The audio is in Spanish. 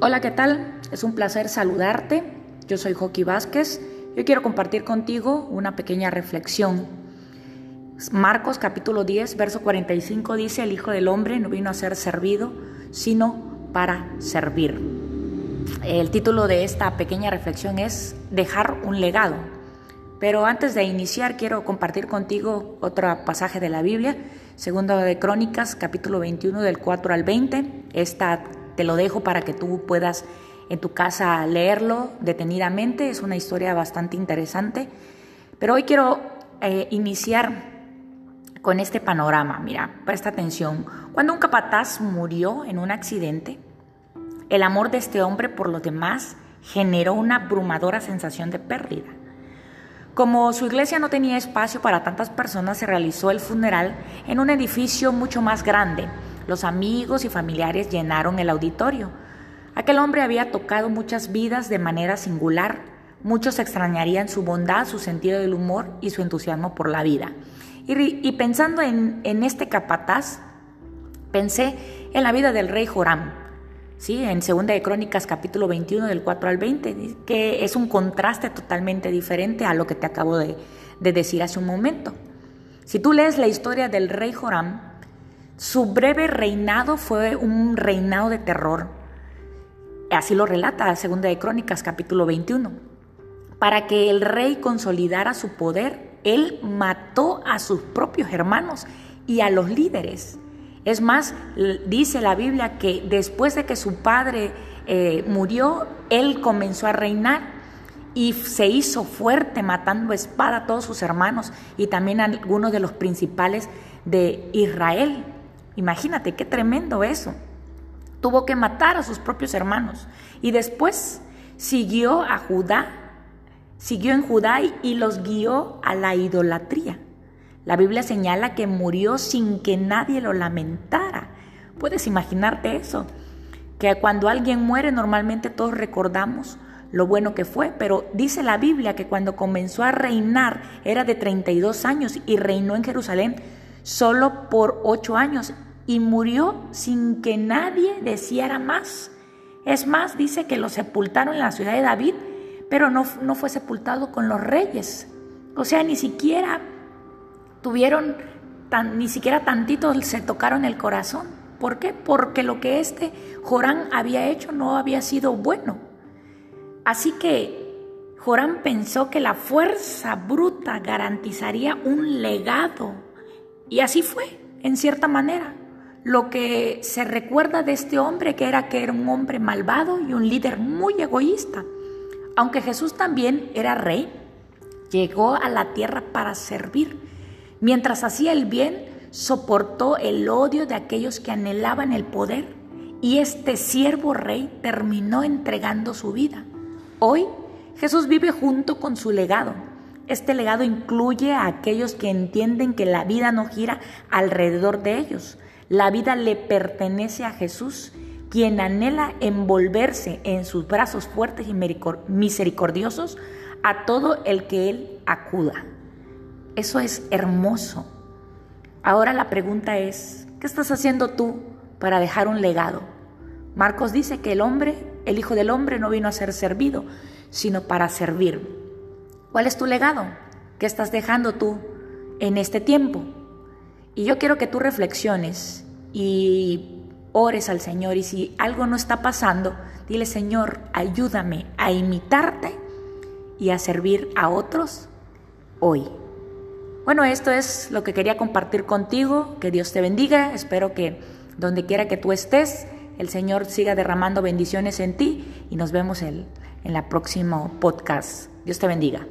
Hola, ¿qué tal? Es un placer saludarte. Yo soy Joaquín Vázquez. Yo quiero compartir contigo una pequeña reflexión. Marcos capítulo 10, verso 45 dice, el Hijo del Hombre no vino a ser servido, sino para servir. El título de esta pequeña reflexión es Dejar un legado. Pero antes de iniciar quiero compartir contigo otro pasaje de la Biblia, segundo de Crónicas, capítulo 21 del 4 al 20. Esta te lo dejo para que tú puedas en tu casa leerlo detenidamente. Es una historia bastante interesante. Pero hoy quiero eh, iniciar con este panorama. Mira, presta atención. Cuando un capataz murió en un accidente, el amor de este hombre por los demás generó una abrumadora sensación de pérdida. Como su iglesia no tenía espacio para tantas personas, se realizó el funeral en un edificio mucho más grande los amigos y familiares llenaron el auditorio. Aquel hombre había tocado muchas vidas de manera singular. Muchos extrañarían su bondad, su sentido del humor y su entusiasmo por la vida. Y, pensando en, este capataz, pensé en la vida del rey Joram, ¿sí? en 2 de Crónicas capítulo 21 del 4 al 20, que es un contraste totalmente diferente a lo que te acabo de, de decir hace un momento. Si tú lees la historia del rey Joram, su breve reinado fue un reinado de terror. Así lo relata la Segunda de Crónicas, capítulo 21. Para que el rey consolidara su poder, él mató a sus propios hermanos y a los líderes. Es más, dice la Biblia que después de que su padre eh, murió, él comenzó a reinar y se hizo fuerte matando espada a todos sus hermanos y también a algunos de los principales de Israel. Imagínate qué tremendo eso. Tuvo que matar a sus propios hermanos y después siguió a Judá, siguió en Judá y los guió a la idolatría. La Biblia señala que murió sin que nadie lo lamentara. ¿Puedes imaginarte eso? Que cuando alguien muere normalmente todos recordamos lo bueno que fue, pero dice la Biblia que cuando comenzó a reinar era de 32 años y reinó en Jerusalén solo por 8 años y murió sin que nadie deseara más. Es más, dice que lo sepultaron en la ciudad de David, pero no, no fue sepultado con los reyes. O sea, ni siquiera tuvieron, tan, ni siquiera tantito se tocaron el corazón. ¿Por qué? Porque lo que este Jorán había hecho no había sido bueno. Así que Jorán pensó que la fuerza bruta garantizaría un legado. Y así fue, en cierta manera. Lo que se recuerda de este hombre que era que era un hombre malvado y un líder muy egoísta. Aunque Jesús también era rey, llegó a la tierra para servir. Mientras hacía el bien, soportó el odio de aquellos que anhelaban el poder y este siervo rey terminó entregando su vida. Hoy Jesús vive junto con su legado. Este legado incluye a aquellos que entienden que la vida no gira alrededor de ellos, la vida le pertenece a Jesús, quien anhela envolverse en sus brazos fuertes y misericordiosos a todo el que Él acuda. Eso es hermoso. Ahora la pregunta es, ¿qué estás haciendo tú para dejar un legado? Marcos dice que el hombre, el Hijo del Hombre, no vino a ser servido, sino para servir. ¿Cuál es tu legado? ¿Qué estás dejando tú en este tiempo? Y yo quiero que tú reflexiones y ores al Señor y si algo no está pasando, dile Señor, ayúdame a imitarte y a servir a otros hoy. Bueno, esto es lo que quería compartir contigo. Que Dios te bendiga. Espero que donde quiera que tú estés, el Señor siga derramando bendiciones en ti y nos vemos en, la próximo podcast. Dios te bendiga.